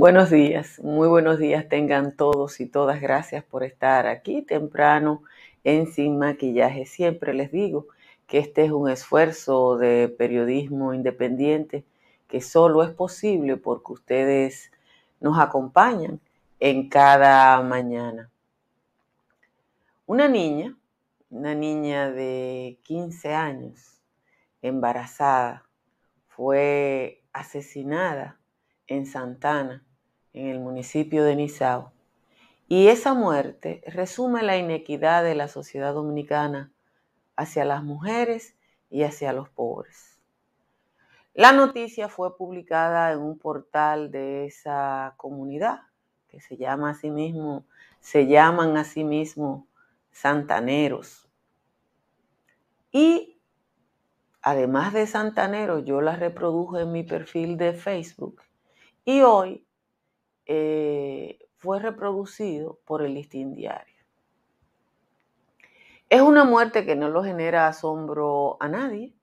Buenos días, muy buenos días tengan todos y todas. Gracias por estar aquí temprano en Sin Maquillaje. Siempre les digo que este es un esfuerzo de periodismo independiente que solo es posible porque ustedes nos acompañan en cada mañana. Una niña, una niña de 15 años, embarazada, fue asesinada en Santana en el municipio de Nizao. Y esa muerte resume la inequidad de la sociedad dominicana hacia las mujeres y hacia los pobres. La noticia fue publicada en un portal de esa comunidad que se llama a sí mismo, se llaman a sí mismo santaneros. Y además de santaneros, yo la reproduje en mi perfil de Facebook y hoy eh, fue reproducido por el listín diario. Es una muerte que no lo genera asombro a nadie,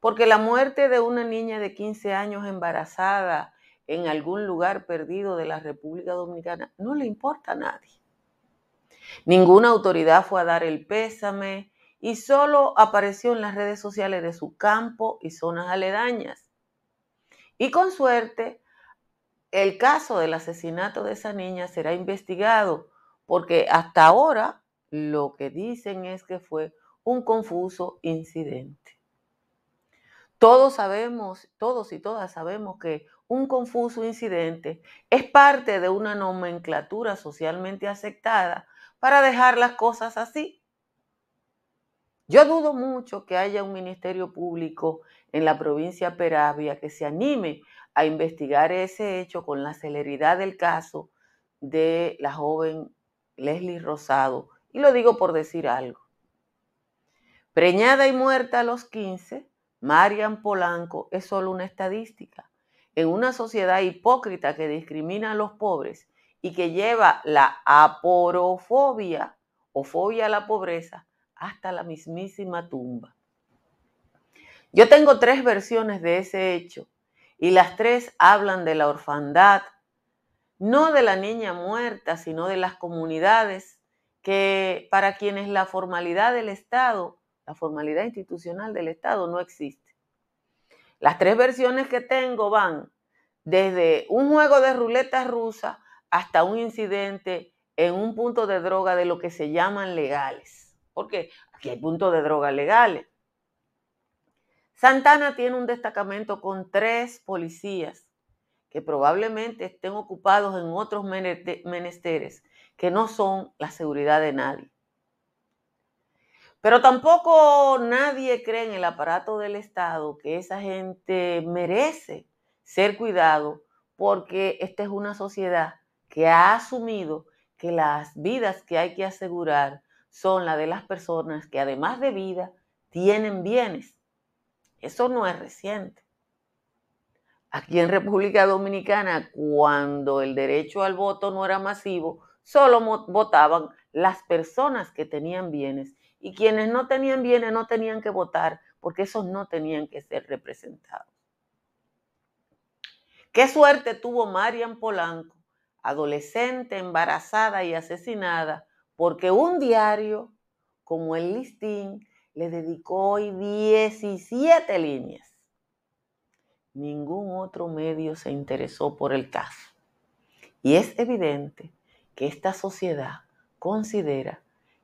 porque la muerte de una niña de 15 años embarazada en algún lugar perdido de la República Dominicana no le importa a nadie. Ninguna autoridad fue a dar el pésame y solo apareció en las redes sociales de su campo y zonas aledañas. Y con suerte, el caso del asesinato de esa niña será investigado porque hasta ahora lo que dicen es que fue un confuso incidente. Todos sabemos, todos y todas sabemos que un confuso incidente es parte de una nomenclatura socialmente aceptada para dejar las cosas así. Yo dudo mucho que haya un ministerio público en la provincia Peravia que se anime a investigar ese hecho con la celeridad del caso de la joven Leslie Rosado. Y lo digo por decir algo. Preñada y muerta a los 15, Marian Polanco es solo una estadística. En una sociedad hipócrita que discrimina a los pobres y que lleva la aporofobia o fobia a la pobreza hasta la mismísima tumba. Yo tengo tres versiones de ese hecho y las tres hablan de la orfandad, no de la niña muerta, sino de las comunidades que para quienes la formalidad del Estado, la formalidad institucional del Estado no existe. Las tres versiones que tengo van desde un juego de ruleta rusa hasta un incidente en un punto de droga de lo que se llaman legales. Porque aquí hay puntos de droga legales. Santana tiene un destacamento con tres policías que probablemente estén ocupados en otros menesteres que no son la seguridad de nadie. Pero tampoco nadie cree en el aparato del Estado que esa gente merece ser cuidado porque esta es una sociedad que ha asumido que las vidas que hay que asegurar son las de las personas que además de vida tienen bienes eso no es reciente. Aquí en República Dominicana, cuando el derecho al voto no era masivo, solo votaban las personas que tenían bienes y quienes no tenían bienes no tenían que votar porque esos no tenían que ser representados. Qué suerte tuvo Marian Polanco, adolescente, embarazada y asesinada, porque un diario como el Listín le dedicó hoy 17 líneas. Ningún otro medio se interesó por el caso. Y es evidente que esta sociedad considera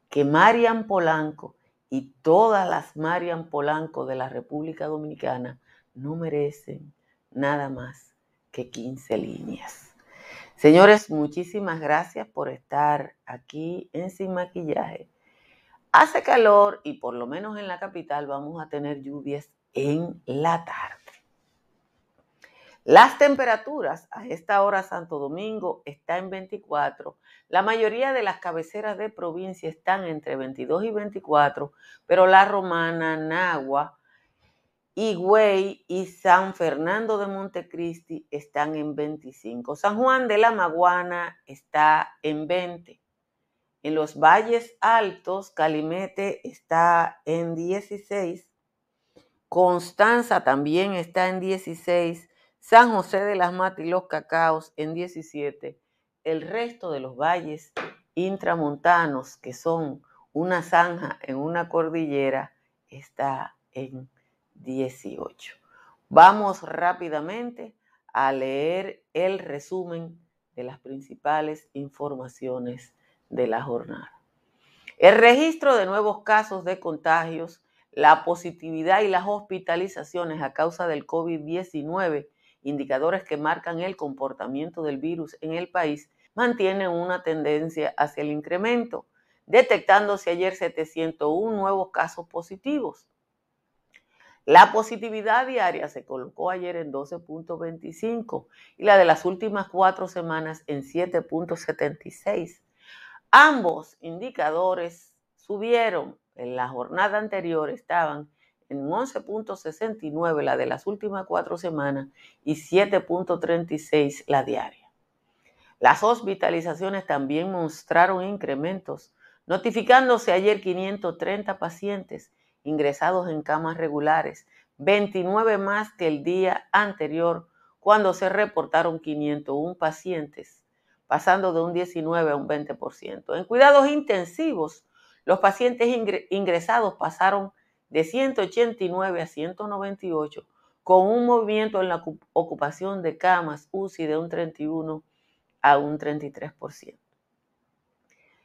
que Marian Polanco y todas las Marian Polanco de la República Dominicana no merecen nada más que 15 líneas. Señores, muchísimas gracias por estar aquí en Sin Maquillaje. Hace calor y por lo menos en la capital vamos a tener lluvias en la tarde. Las temperaturas a esta hora Santo Domingo está en 24. La mayoría de las cabeceras de provincia están entre 22 y 24, pero La Romana, Nagua, Higüey y San Fernando de Montecristi están en 25. San Juan de la Maguana está en 20. En los valles altos, Calimete está en 16. Constanza también está en 16. San José de las Matas y los Cacaos en 17. El resto de los valles intramontanos, que son una zanja en una cordillera, está en 18. Vamos rápidamente a leer el resumen de las principales informaciones de la jornada. El registro de nuevos casos de contagios, la positividad y las hospitalizaciones a causa del COVID-19, indicadores que marcan el comportamiento del virus en el país, mantienen una tendencia hacia el incremento, detectándose ayer 701 nuevos casos positivos. La positividad diaria se colocó ayer en 12.25 y la de las últimas cuatro semanas en 7.76. Ambos indicadores subieron. En la jornada anterior estaban en 11.69 la de las últimas cuatro semanas y 7.36 la diaria. Las hospitalizaciones también mostraron incrementos, notificándose ayer 530 pacientes ingresados en camas regulares, 29 más que el día anterior cuando se reportaron 501 pacientes pasando de un 19 a un 20%. En cuidados intensivos, los pacientes ingresados pasaron de 189 a 198, con un movimiento en la ocupación de camas UCI de un 31 a un 33%.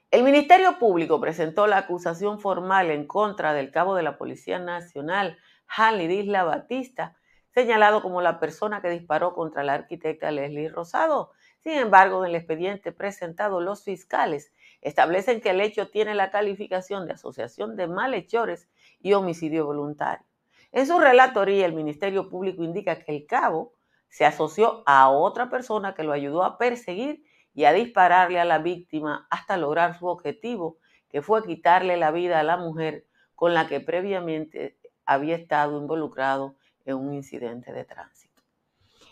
El Ministerio Público presentó la acusación formal en contra del cabo de la Policía Nacional, Hanley Isla Batista, señalado como la persona que disparó contra la arquitecta Leslie Rosado, sin embargo, en el expediente presentado, los fiscales establecen que el hecho tiene la calificación de asociación de malhechores y homicidio voluntario. En su relatoría, el Ministerio Público indica que el cabo se asoció a otra persona que lo ayudó a perseguir y a dispararle a la víctima hasta lograr su objetivo, que fue quitarle la vida a la mujer con la que previamente había estado involucrado en un incidente de tránsito.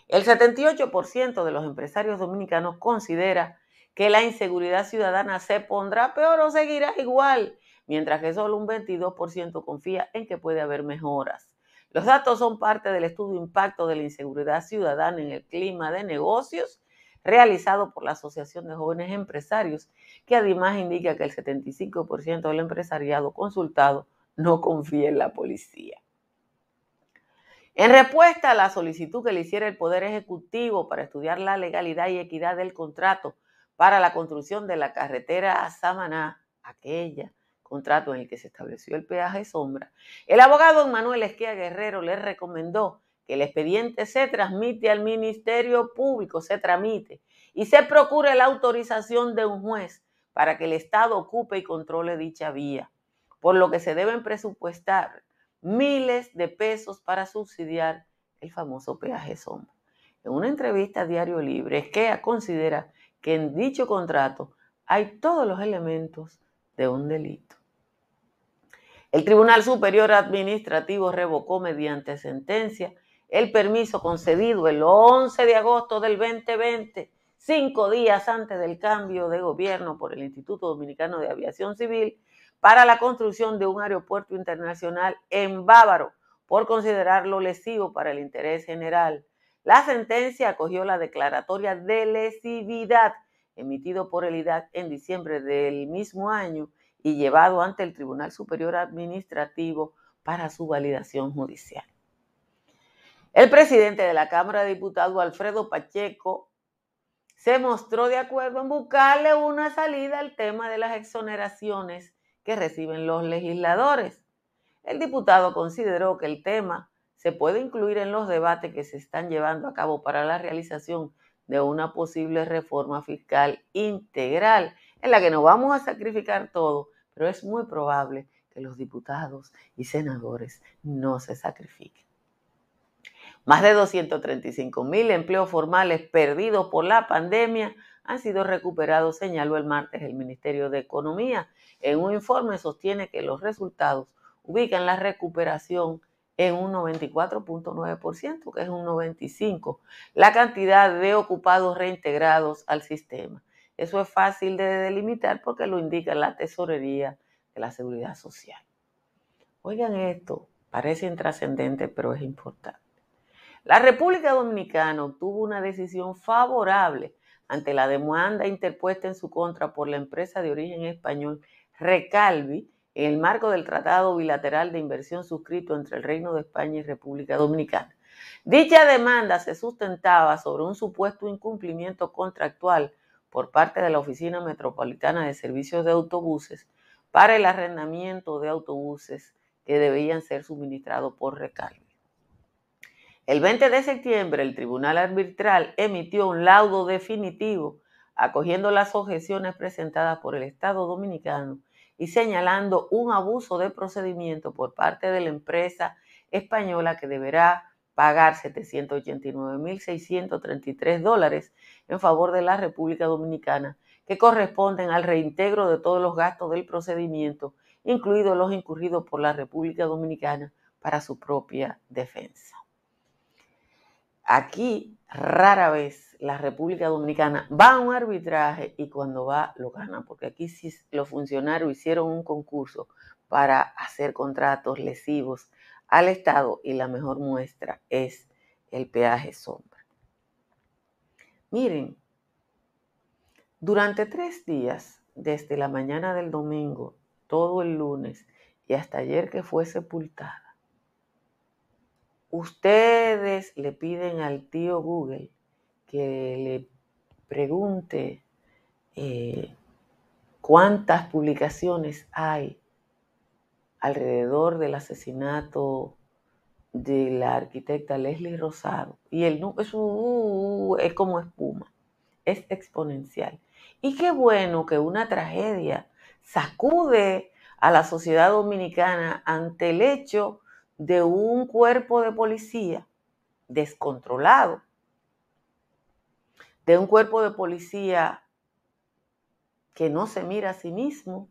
El 78% de los empresarios dominicanos considera que la inseguridad ciudadana se pondrá peor o seguirá igual, mientras que solo un 22% confía en que puede haber mejoras. Los datos son parte del estudio Impacto de la Inseguridad Ciudadana en el Clima de Negocios, realizado por la Asociación de Jóvenes Empresarios, que además indica que el 75% del empresariado consultado no confía en la policía. En respuesta a la solicitud que le hiciera el Poder Ejecutivo para estudiar la legalidad y equidad del contrato para la construcción de la carretera a Samaná, aquella contrato en el que se estableció el peaje sombra, el abogado Manuel Esquia Guerrero le recomendó que el expediente se transmite al Ministerio Público, se tramite y se procure la autorización de un juez para que el Estado ocupe y controle dicha vía, por lo que se deben presupuestar miles de pesos para subsidiar el famoso peaje sombra. En una entrevista a Diario Libre, Esquea considera que en dicho contrato hay todos los elementos de un delito. El Tribunal Superior Administrativo revocó mediante sentencia el permiso concedido el 11 de agosto del 2020, cinco días antes del cambio de gobierno por el Instituto Dominicano de Aviación Civil, para la construcción de un aeropuerto internacional en Bávaro por considerarlo lesivo para el interés general. La sentencia acogió la declaratoria de lesividad emitido por el IDAC en diciembre del mismo año y llevado ante el Tribunal Superior Administrativo para su validación judicial. El presidente de la Cámara de Diputados, Alfredo Pacheco, se mostró de acuerdo en buscarle una salida al tema de las exoneraciones que reciben los legisladores. El diputado consideró que el tema se puede incluir en los debates que se están llevando a cabo para la realización de una posible reforma fiscal integral, en la que no vamos a sacrificar todo, pero es muy probable que los diputados y senadores no se sacrifiquen. Más de 235 mil empleos formales perdidos por la pandemia han sido recuperados, señaló el martes el Ministerio de Economía. En un informe sostiene que los resultados ubican la recuperación en un 94.9%, que es un 95%, la cantidad de ocupados reintegrados al sistema. Eso es fácil de delimitar porque lo indica la tesorería de la seguridad social. Oigan esto, parece intrascendente, pero es importante. La República Dominicana obtuvo una decisión favorable ante la demanda interpuesta en su contra por la empresa de origen español Recalvi en el marco del Tratado Bilateral de Inversión suscrito entre el Reino de España y República Dominicana. Dicha demanda se sustentaba sobre un supuesto incumplimiento contractual por parte de la Oficina Metropolitana de Servicios de Autobuses para el arrendamiento de autobuses que debían ser suministrados por Recalvi. El 20 de septiembre, el Tribunal Arbitral emitió un laudo definitivo acogiendo las objeciones presentadas por el Estado dominicano y señalando un abuso de procedimiento por parte de la empresa española que deberá pagar 789.633 dólares en favor de la República Dominicana, que corresponden al reintegro de todos los gastos del procedimiento, incluidos los incurridos por la República Dominicana para su propia defensa. Aquí rara vez la República Dominicana va a un arbitraje y cuando va lo gana, porque aquí sí los funcionarios hicieron un concurso para hacer contratos lesivos al Estado y la mejor muestra es el peaje sombra. Miren, durante tres días, desde la mañana del domingo, todo el lunes y hasta ayer que fue sepultada, ustedes le piden al tío Google que le pregunte eh, cuántas publicaciones hay alrededor del asesinato de la arquitecta Leslie Rosado. Y el es, uh, es como espuma, es exponencial. Y qué bueno que una tragedia sacude a la sociedad dominicana ante el hecho de un cuerpo de policía descontrolado, de un cuerpo de policía que no se mira a sí mismo,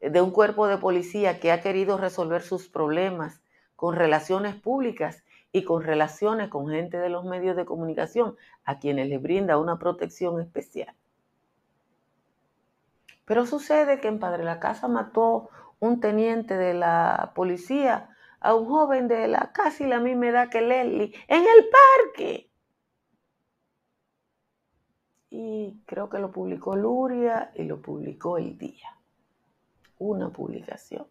de un cuerpo de policía que ha querido resolver sus problemas con relaciones públicas y con relaciones con gente de los medios de comunicación a quienes les brinda una protección especial. Pero sucede que en Padre la Casa mató un teniente de la policía a un joven de la casi la misma edad que Leslie en el parque. Y creo que lo publicó Luria y lo publicó El Día. Una publicación.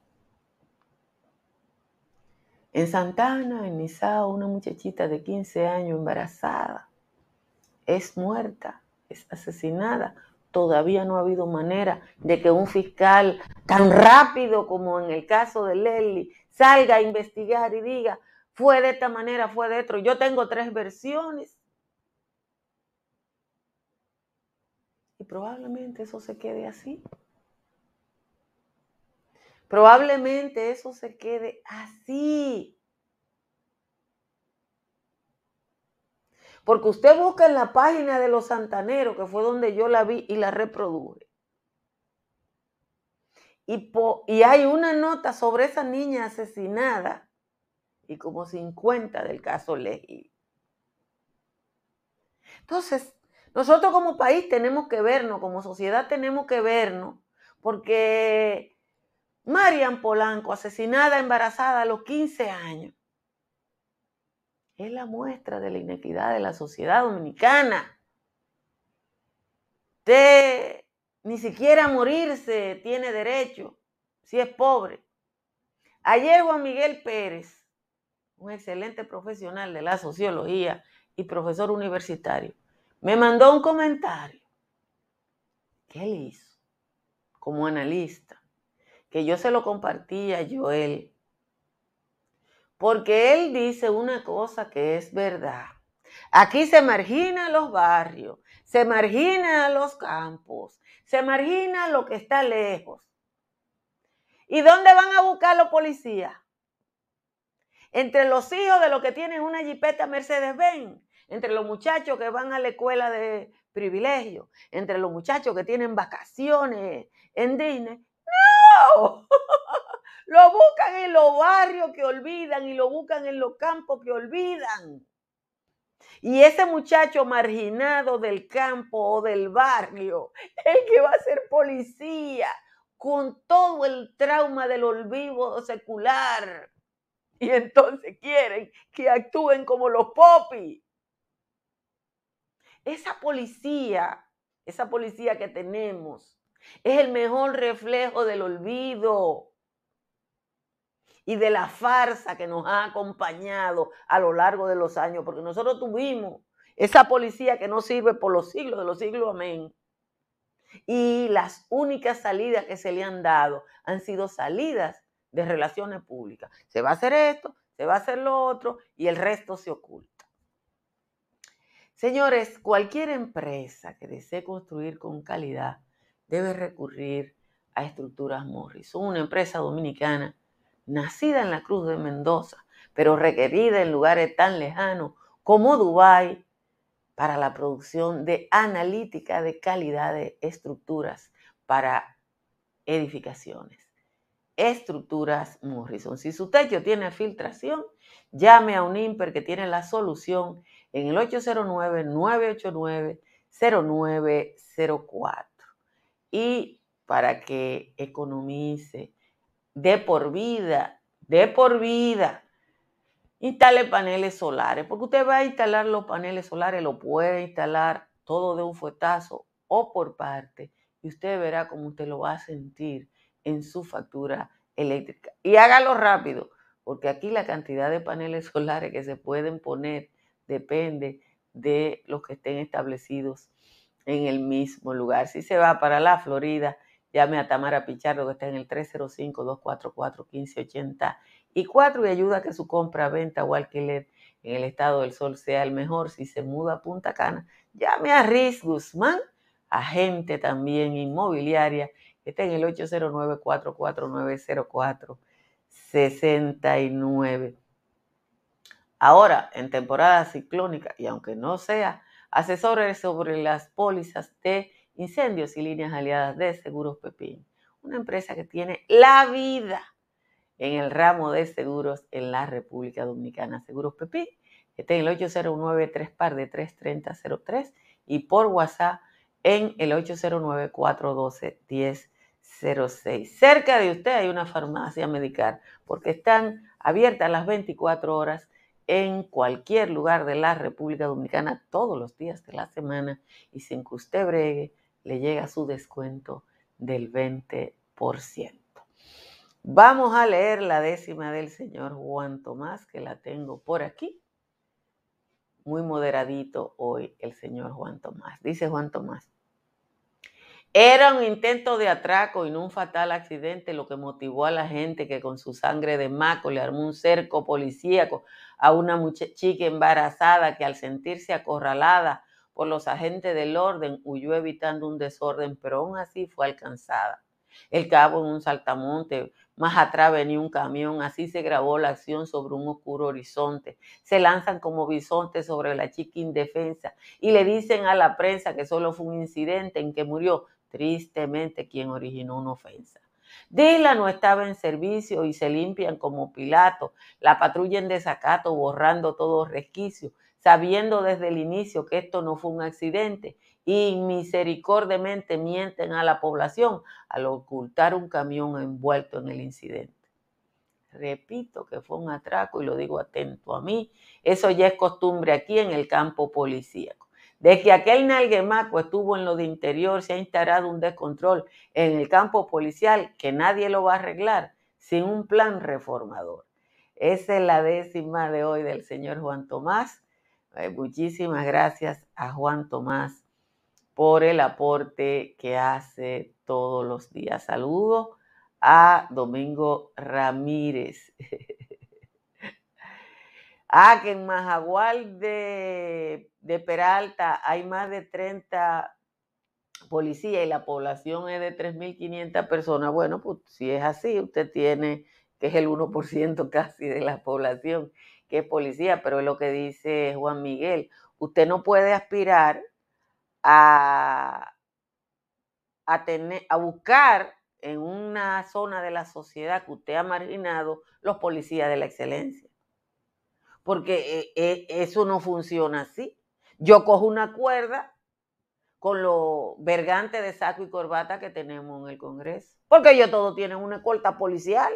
En Santana, en Nizao, una muchachita de 15 años embarazada es muerta, es asesinada. Todavía no ha habido manera de que un fiscal tan rápido como en el caso de Leslie salga a investigar y diga, fue de esta manera, fue de otro. Yo tengo tres versiones. Y probablemente eso se quede así. Probablemente eso se quede así. Porque usted busca en la página de los santaneros, que fue donde yo la vi y la reproduje. Y, hay una nota sobre esa niña asesinada y como 50 del caso Legi. Entonces, nosotros como país tenemos que vernos, como sociedad tenemos que vernos, porque Marian Polanco, asesinada embarazada a los 15 años, es la muestra de la inequidad de la sociedad dominicana. De ni siquiera morirse tiene derecho si es pobre. Ayer Juan Miguel Pérez, un excelente profesional de la sociología y profesor universitario, me mandó un comentario que él hizo como analista, que yo se lo compartí a Joel, porque él dice una cosa que es verdad. Aquí se margina los barrios, se margina los campos, se margina lo que está lejos. ¿Y dónde van a buscar los policías? entre los hijos de los que tienen una jipeta Mercedes-Benz, entre los muchachos que van a la escuela de privilegio, entre los muchachos que tienen vacaciones en Disney. ¡No! Lo buscan en los barrios que olvidan y lo buscan en los campos que olvidan. Y ese muchacho marginado del campo o del barrio, el que va a ser policía, con todo el trauma del olvido secular. Y entonces quieren que actúen como los popis. Esa policía, esa policía que tenemos, es el mejor reflejo del olvido y de la farsa que nos ha acompañado a lo largo de los años, porque nosotros tuvimos esa policía que no sirve por los siglos de los siglos, amén. Y las únicas salidas que se le han dado han sido salidas de relaciones públicas. Se va a hacer esto, se va a hacer lo otro y el resto se oculta. Señores, cualquier empresa que desee construir con calidad debe recurrir a estructuras Morris. Una empresa dominicana nacida en la Cruz de Mendoza, pero requerida en lugares tan lejanos como Dubái para la producción de analítica de calidad de estructuras para edificaciones. Estructuras Morrison. Si su techo tiene filtración, llame a un IMPER que tiene la solución en el 809-989-0904. Y para que economice de por vida, de por vida. Instale paneles solares, porque usted va a instalar los paneles solares, lo puede instalar todo de un fuetazo o por parte, y usted verá cómo usted lo va a sentir en su factura eléctrica. Y hágalo rápido, porque aquí la cantidad de paneles solares que se pueden poner depende de los que estén establecidos en el mismo lugar. Si se va para la Florida, Llame a Tamara Pichardo que está en el 305-244-1584 y ayuda a que su compra, venta o alquiler en el estado del sol sea el mejor. Si se muda a Punta Cana, llame a Riz Guzmán, agente también inmobiliaria, que está en el 809-449-0469. Ahora, en temporada ciclónica, y aunque no sea, asesores sobre las pólizas de Incendios y líneas aliadas de Seguros Pepín. Una empresa que tiene la vida en el ramo de seguros en la República Dominicana. Seguros Pepín, que está en el 809-3 par de 33003 y por WhatsApp en el 809-412-1006. Cerca de usted hay una farmacia medical porque están abiertas las 24 horas en cualquier lugar de la República Dominicana todos los días de la semana y sin que usted bregue le llega su descuento del 20%. Vamos a leer la décima del señor Juan Tomás, que la tengo por aquí. Muy moderadito hoy el señor Juan Tomás. Dice Juan Tomás. Era un intento de atraco y no un fatal accidente lo que motivó a la gente que con su sangre de maco le armó un cerco policíaco a una chica embarazada que al sentirse acorralada por los agentes del orden, huyó evitando un desorden, pero aún así fue alcanzada. El cabo en un saltamonte, más atrás venía un camión, así se grabó la acción sobre un oscuro horizonte. Se lanzan como bisontes sobre la chica indefensa y le dicen a la prensa que solo fue un incidente en que murió tristemente quien originó una ofensa. Dila no estaba en servicio y se limpian como Pilato, la patrulla en desacato borrando todo resquicio sabiendo desde el inicio que esto no fue un accidente y misericordiamente mienten a la población al ocultar un camión envuelto en el incidente. Repito que fue un atraco y lo digo atento a mí. Eso ya es costumbre aquí en el campo policíaco. Desde que aquel nalguemaco estuvo en lo de interior, se ha instalado un descontrol en el campo policial que nadie lo va a arreglar sin un plan reformador. Esa es la décima de hoy del señor Juan Tomás. Muchísimas gracias a Juan Tomás por el aporte que hace todos los días. Saludo a Domingo Ramírez. ah, que en Majagual de, de Peralta hay más de 30 policías y la población es de 3.500 personas. Bueno, pues si es así, usted tiene que es el 1% casi de la población que es policía, pero es lo que dice Juan Miguel. Usted no puede aspirar a, a, tener, a buscar en una zona de la sociedad que usted ha marginado los policías de la excelencia. Porque eh, eh, eso no funciona así. Yo cojo una cuerda con lo vergante de saco y corbata que tenemos en el Congreso. Porque ellos todos tienen una escolta policial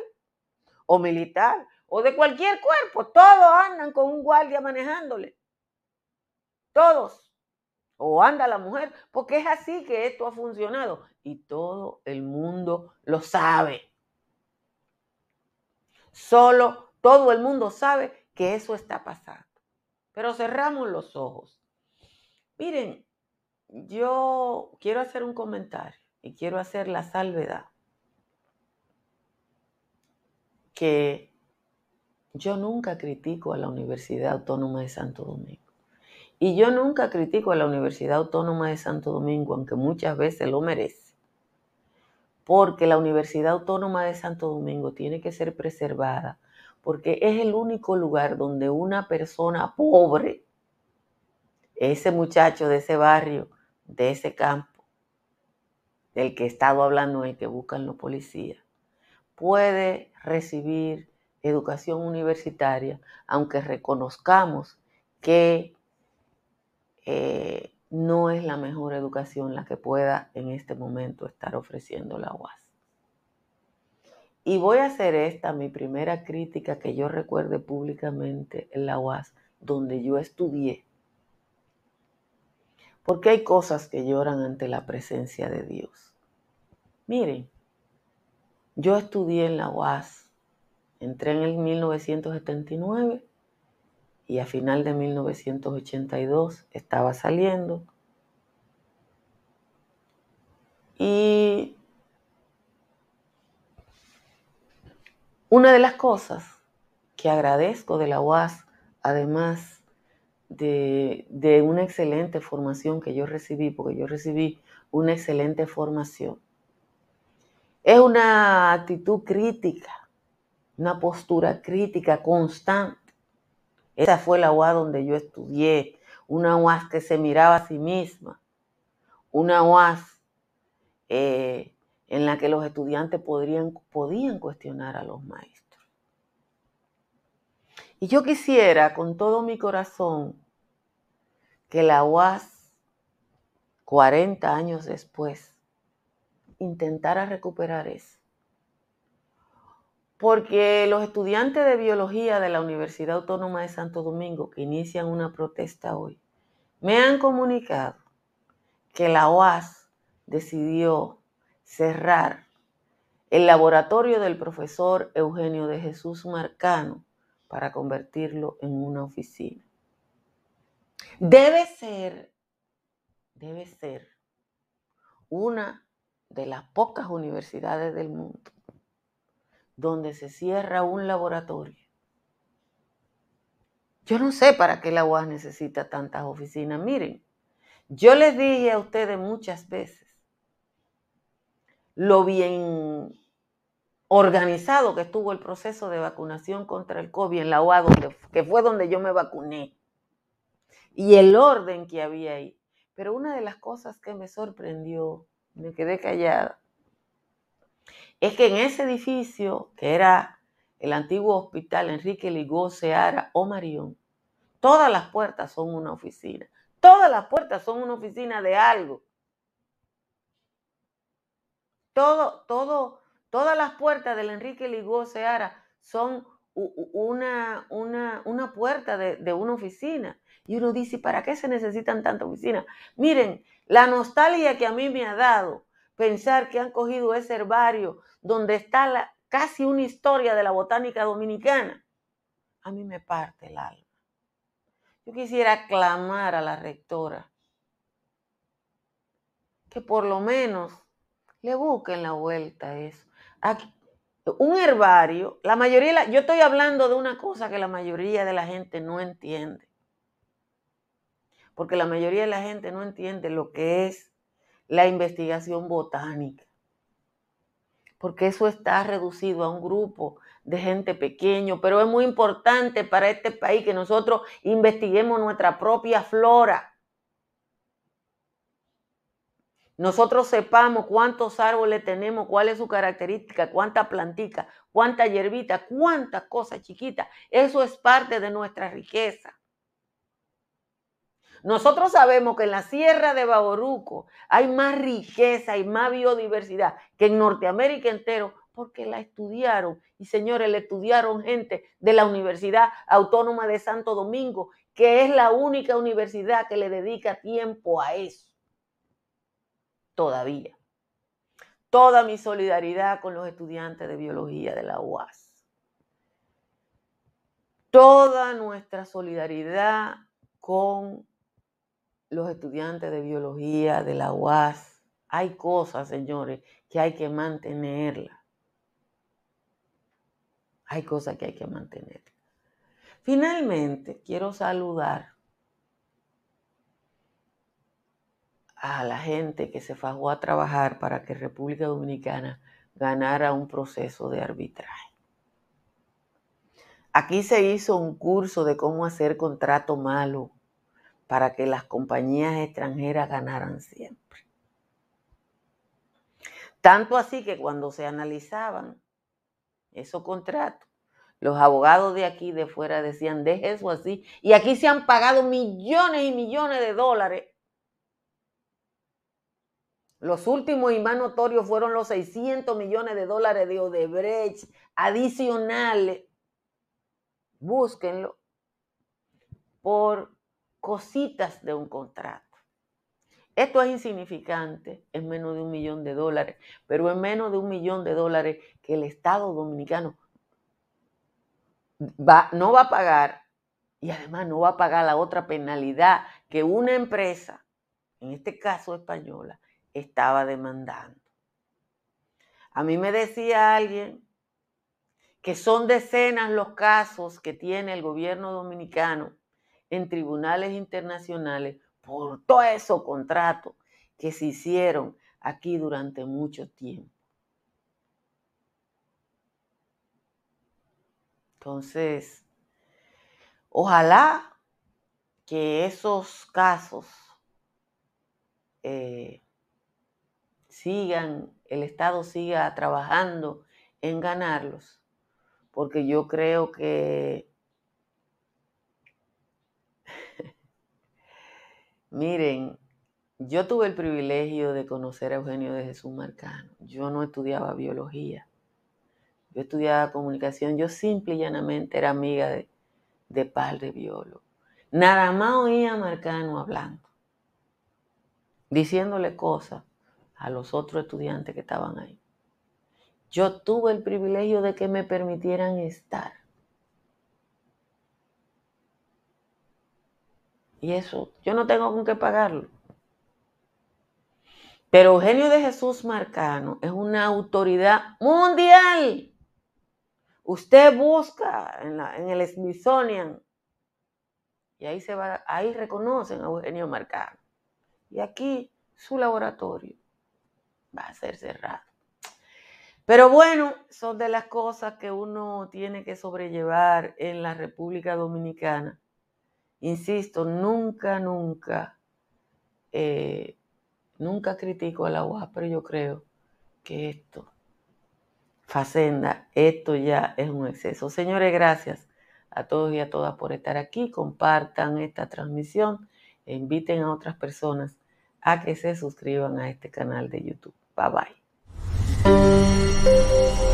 o militar o de cualquier cuerpo. Todos andan con un guardia manejándole. Todos. O anda la mujer, porque es así que esto ha funcionado. Y todo el mundo lo sabe. Solo todo el mundo sabe que eso está pasando. Pero cerramos los ojos. Miren, yo quiero hacer un comentario y quiero hacer la salvedad que yo nunca critico a la Universidad Autónoma de Santo Domingo. Y yo nunca critico a la Universidad Autónoma de Santo Domingo, aunque muchas veces lo merece. Porque la Universidad Autónoma de Santo Domingo tiene que ser preservada, porque es el único lugar donde una persona pobre, ese muchacho de ese barrio, de ese campo, del que he estado hablando, el que buscan los policías, puede recibir educación universitaria, aunque reconozcamos que eh, no es la mejor educación la que pueda en este momento estar ofreciendo la UAS. Y voy a hacer esta mi primera crítica que yo recuerde públicamente en la UAS, donde yo estudié porque hay cosas que lloran ante la presencia de Dios. Miren, yo estudié en la UAS, entré en el 1979 y a final de 1982 estaba saliendo. Y una de las cosas que agradezco de la UAS, además de, una excelente formación que yo recibí, porque yo recibí una excelente formación. Es una actitud crítica, una postura crítica constante. Esa fue la UAS donde yo estudié, una UAS que se miraba a sí misma, una UAS eh, en la que los estudiantes podrían, podían cuestionar a los maestros. Y yo quisiera con todo mi corazón que la UAS, 40 años después, intentara recuperar eso. Porque los estudiantes de biología de la Universidad Autónoma de Santo Domingo, que inician una protesta hoy, me han comunicado que la UAS decidió cerrar el laboratorio del profesor Eugenio de Jesús Marcano para convertirlo en una oficina. Debe ser, debe ser una de las pocas universidades del mundo donde se cierra un laboratorio. Yo no sé para qué la UAS necesita tantas oficinas. Miren, yo les dije a ustedes muchas veces lo bien organizado que estuvo el proceso de vacunación contra el COVID en la UAS, que fue donde yo me vacuné y el orden que había ahí. Pero una de las cosas que me sorprendió, me quedé callada, es que en ese edificio, que era el antiguo hospital Enrique Ligó Seara o Marión, todas las puertas son una oficina. Todas las puertas son una oficina de algo. Todo, todo, todas las puertas del Enrique Ligó Seara son una, una, una puerta de, de una oficina. Y uno dice, ¿para qué se necesitan tantas oficinas? Miren, la nostalgia que a mí me ha dado pensar que han cogido ese herbario donde está casi una historia de la botánica dominicana, a mí me parte el alma. Yo quisiera clamar a la rectora que por lo menos le busquen la vuelta a eso. un herbario, la mayoría, yo estoy hablando de una cosa que la mayoría de la gente no entiende porque la mayoría de la gente no entiende lo que es la investigación botánica. porque eso está reducido a un grupo de gente pequeño, pero es muy importante para este país que nosotros investiguemos nuestra propia flora. Nosotros sepamos cuántos árboles tenemos, cuál es su característica, cuánta plantica, cuánta hierbita, cuántas cosas chiquitas. Eso es parte de nuestra riqueza. Nosotros sabemos que en la Sierra de Baboruco hay más riqueza y más biodiversidad que en Norteamérica entero porque la estudiaron. Y señores, le estudiaron gente de la Universidad Autónoma de Santo Domingo, que es la única universidad que le dedica tiempo a eso. Todavía. Toda mi solidaridad con los estudiantes de biología de la UAS. Toda nuestra solidaridad con los estudiantes de biología de la UAS. Hay cosas, señores, que hay que mantenerlas. Hay cosas que hay que mantener. Finalmente, quiero saludar a la gente que se fajó a trabajar para que República Dominicana ganara un proceso de arbitraje. Aquí se hizo un curso de cómo hacer contrato malo para que las compañías extranjeras ganaran siempre. Tanto así que cuando se analizaban esos contratos. Los abogados de aquí, de fuera, decían, deje eso así. Y aquí se han pagado millones y millones de dólares. Los últimos y más notorios fueron los 600 millones de dólares de Odebrecht adicionales. Búsquenlo por cositas de un contrato. Esto es insignificante, es menos de un millón de dólares, pero es menos de un millón de dólares que el Estado dominicano va, no va a pagar y además no va a pagar la otra penalidad que una empresa, en este caso española, estaba demandando. A mí me decía alguien que son decenas los casos que tiene el gobierno dominicano en tribunales internacionales por todo esos contratos que se hicieron aquí durante mucho tiempo. Entonces, ojalá que esos casos eh, sigan, el Estado siga trabajando en ganarlos, porque yo creo que Miren, yo tuve el privilegio de conocer a Eugenio de Jesús Marcano. Yo no estudiaba biología. Yo estudiaba comunicación. Yo simple y llanamente era amiga de, de de biólogos. Nada más oía a Marcano hablando, diciéndole cosas a los otros estudiantes que estaban ahí. Yo tuve el privilegio de que me permitieran estar. Y eso, yo no tengo con qué pagarlo. Pero Eugenio de Jesús Marcano es una autoridad mundial. Usted busca en, el Smithsonian y ahí se va, ahí reconocen a Eugenio Marcano. Y aquí su laboratorio va a ser cerrado. Pero bueno, son de las cosas que uno tiene que sobrellevar en la República Dominicana Insisto, nunca, nunca, eh, nunca critico a la UAS, pero yo creo que esto, Facenda, esto ya es un exceso. Señores, gracias a todos y a todas por estar aquí. Compartan esta transmisión e inviten a otras personas a que se suscriban a este canal de YouTube. Bye bye.